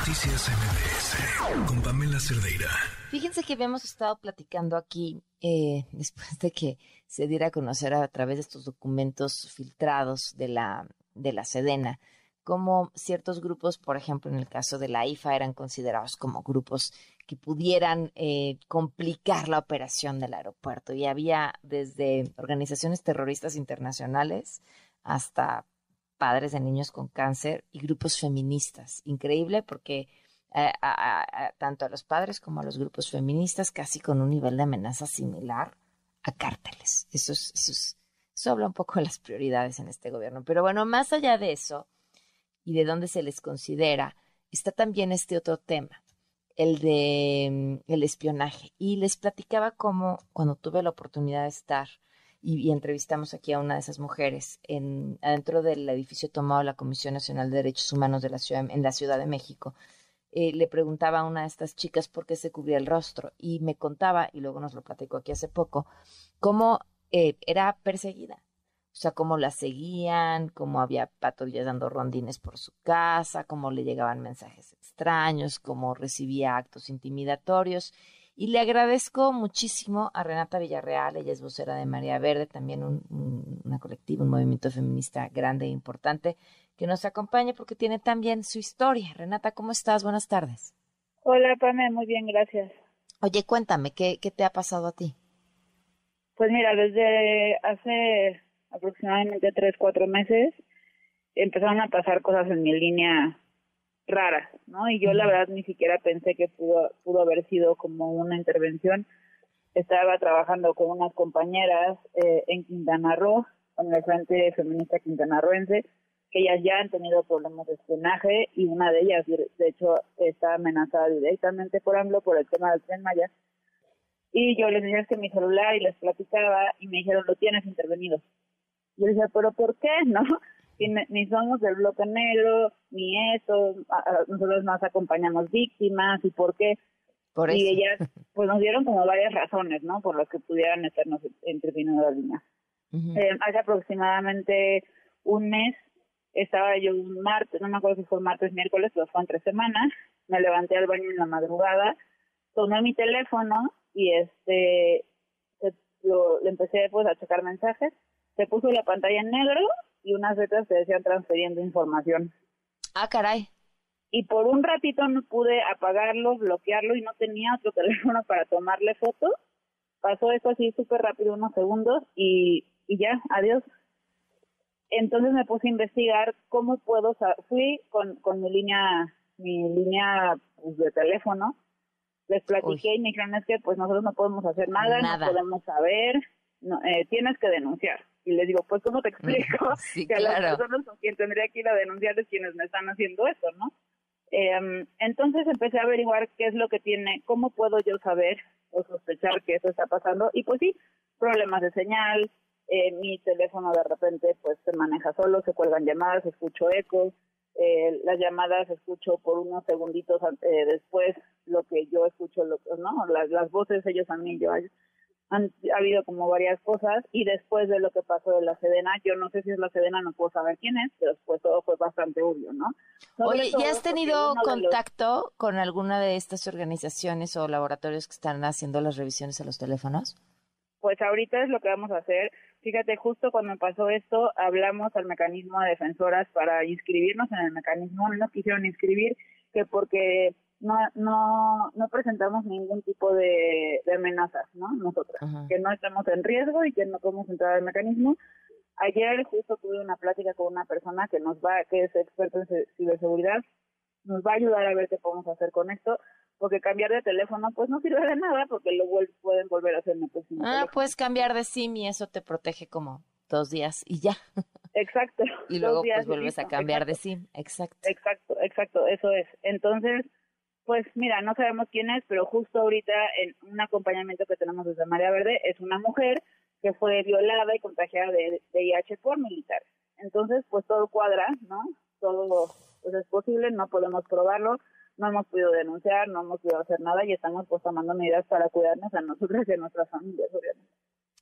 Noticias MBS con Pamela Cerdeira. Fíjense que habíamos estado platicando aquí eh, después de que se diera a conocer a, través de estos documentos filtrados de la, de la Sedena, como ciertos grupos, por ejemplo, en el caso de la IFA, eran considerados como grupos que pudieran eh, complicar la operación del aeropuerto. Y había desde organizaciones terroristas internacionales hasta padres de niños con cáncer y grupos feministas. Increíble porque eh, tanto a los padres como a los grupos feministas casi con un nivel de amenaza similar a cárteles. Eso, eso, habla un poco de las prioridades en este gobierno. Pero bueno, más allá de eso y de dónde se les considera, está también este otro tema, el de mm, el espionaje. Y les platicaba cómo cuando tuve la oportunidad de estar y, entrevistamos aquí a una de esas mujeres en, adentro del edificio tomado la Comisión Nacional de Derechos Humanos de la ciudad, en la Ciudad de México. Eh, le preguntaba a una de estas chicas por qué se cubría el rostro y me contaba, y luego nos lo platicó aquí hace poco, cómo eh, era perseguida. O sea, cómo la seguían, cómo había patrullas dando rondines por su casa, cómo le llegaban mensajes extraños, cómo recibía actos intimidatorios. Y le agradezco muchísimo a Renata Villarreal, ella es vocera de María Verde, también un, una colectiva, un movimiento feminista grande e importante, que nos acompañe porque tiene también su historia. Renata, ¿cómo estás? Buenas tardes. Hola, Pame, muy bien, gracias. Oye, cuéntame, ¿qué, qué te ha pasado a ti? Pues mira, desde hace aproximadamente tres, cuatro meses empezaron a pasar cosas en mi línea raras, ¿no? Y yo la verdad ni siquiera pensé que pudo, pudo haber sido como una intervención. Estaba trabajando con unas compañeras eh, en Quintana Roo, con el Frente Feminista Quintanarroense, que ellas ya han tenido problemas de espionaje y una de ellas, de hecho, está amenazada directamente por AMLO por el tema del tren Maya. Y yo les dije que mi celular y les platicaba y me dijeron, lo tienes intervenido. Yo decía, pero ¿por qué? ¿No? Ni somos del bloque negro, ni eso, nosotros nos acompañamos víctimas, y por qué. Y ellas, pues nos dieron como varias razones, ¿no? Por las que pudieran estarnos interviniendo la línea. Eh, hace aproximadamente un mes estaba yo un martes, no me acuerdo si fue martes, miércoles, pero fue entre semanas, me levanté al baño en la madrugada, tomé mi teléfono y este lo, le empecé pues a checar mensajes, se puso la pantalla en negro y unas letras que decían transfiriendo información. Ah, caray. Y por un ratito no pude apagarlo, bloquearlo y no tenía otro teléfono para tomarle fotos. Pasó eso así súper rápido, unos segundos, y, y ya, adiós. Entonces me puse a investigar cómo puedo, fui con, con mi línea, mi línea pues, de teléfono, les platiqué y me dijeron es que pues nosotros no podemos hacer nada, no podemos saber, no, eh, tienes que denunciar. Y les digo, pues, ¿cómo te explico que a las personas con quien tendría que ir a denunciar es quienes me están haciendo eso, ¿no? Eh, entonces empecé a averiguar qué es lo que tiene, cómo puedo yo saber o sospechar que eso está pasando. Y pues sí, problemas de señal, eh, mi teléfono de repente pues se maneja solo, se cuelgan llamadas, escucho ecos, eh, las llamadas escucho por unos segunditos eh, después lo que yo escucho, lo, ¿no? Las, las voces ellos a mí, yo han ha habido como varias cosas y después de lo que pasó de la Sedena, yo no sé si es la Sedena, no puedo saber quién es, pero después todo fue bastante obvio, ¿no? Oye, ¿ya has tenido contacto con alguna de estas organizaciones o laboratorios que están haciendo las revisiones a los teléfonos? Pues ahorita es lo que vamos a hacer. Fíjate, justo cuando pasó esto, hablamos al mecanismo de defensoras para inscribirnos en el mecanismo, no nos quisieron inscribir, que porque no, no, no presentamos ningún tipo de, amenazas, ¿no? Nosotras, que no estamos en riesgo y que no podemos entrar al mecanismo. Ayer justo tuve una plática con una persona que nos va, que es experto en ciberseguridad, nos va a ayudar a ver qué podemos hacer con esto, porque cambiar de teléfono pues no sirve de nada porque lo pueden volver a hacer en el próximo Ah, puedes cambiar de SIM y eso te protege como dos días y ya. Exacto. y luego pues vuelves a cambiar de SIM, exacto. Exacto, exacto, eso es. Entonces, pues mira, no sabemos quién es, pero justo ahorita en un acompañamiento que tenemos desde María Verde es una mujer que fue violada y contagiada de, VIH por militares. Entonces, pues todo cuadra, ¿no? Todo pues es posible, no podemos probarlo, no hemos podido denunciar, no hemos podido hacer nada y estamos pues tomando medidas para cuidarnos a nosotros y a nuestras familias, obviamente.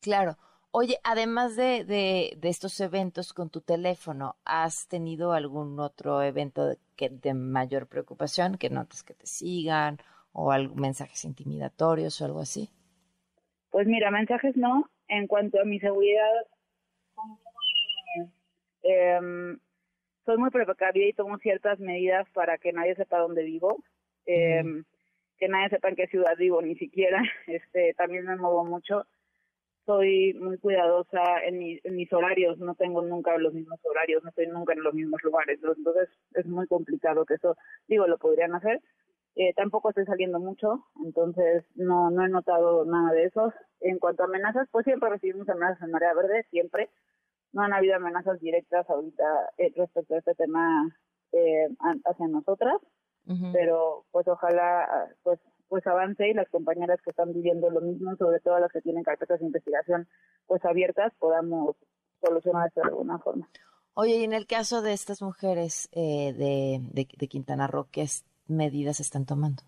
Claro. Oye, además de, de, de, estos eventos con tu teléfono, ¿has tenido algún otro evento que de mayor preocupación, que notas que te sigan o algún mensajes intimidatorios o algo así. Pues mira, mensajes no. En cuanto a mi seguridad, eh, soy muy precavida y tomo ciertas medidas para que nadie sepa dónde vivo, eh, que nadie sepa en qué ciudad vivo ni siquiera. Este, también me muevo mucho. Soy muy cuidadosa en, mis horarios, no tengo nunca los mismos horarios, no estoy nunca en los mismos lugares, entonces es muy complicado que eso, digo, lo podrían hacer. Eh, tampoco estoy saliendo mucho, entonces no, no he notado nada de eso. En cuanto a amenazas, pues siempre recibimos amenazas en Marea Verde, siempre no han habido amenazas directas ahorita eh, respecto a este tema eh, hacia nosotras, pero pues ojalá pues pues avance y las compañeras que están viviendo lo mismo, sobre todo las que tienen carpetas de investigación pues abiertas, podamos solucionar esto de alguna forma. Oye, y en el caso de estas mujeres eh, de, de, Quintana Roo, ¿qué medidas están tomando?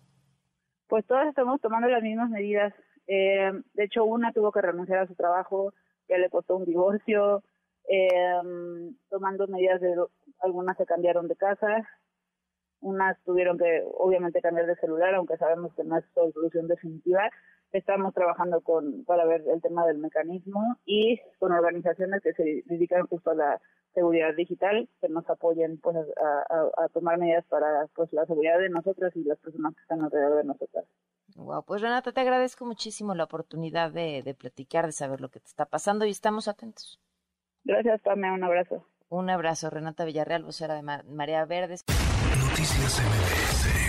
Pues todas estamos tomando las mismas medidas. Eh, de hecho, una tuvo que renunciar a su trabajo, que le costó un divorcio, eh, tomando medidas de algunas se cambiaron de casa, unas tuvieron que obviamente cambiar de celular, aunque sabemos que no es solución definitiva. Estamos trabajando con para ver el tema del mecanismo y con organizaciones que se dedican justo a la seguridad digital, que nos apoyen pues a, tomar medidas para pues la seguridad de nosotros y las personas que están alrededor de nosotras. Wow, pues Renata, te agradezco muchísimo la oportunidad de, de platicar, de saber lo que te está pasando y estamos atentos. Gracias, Pame. Un abrazo. Un abrazo, Renata Villarreal, vocera de Marea Verdes. Noticias MBS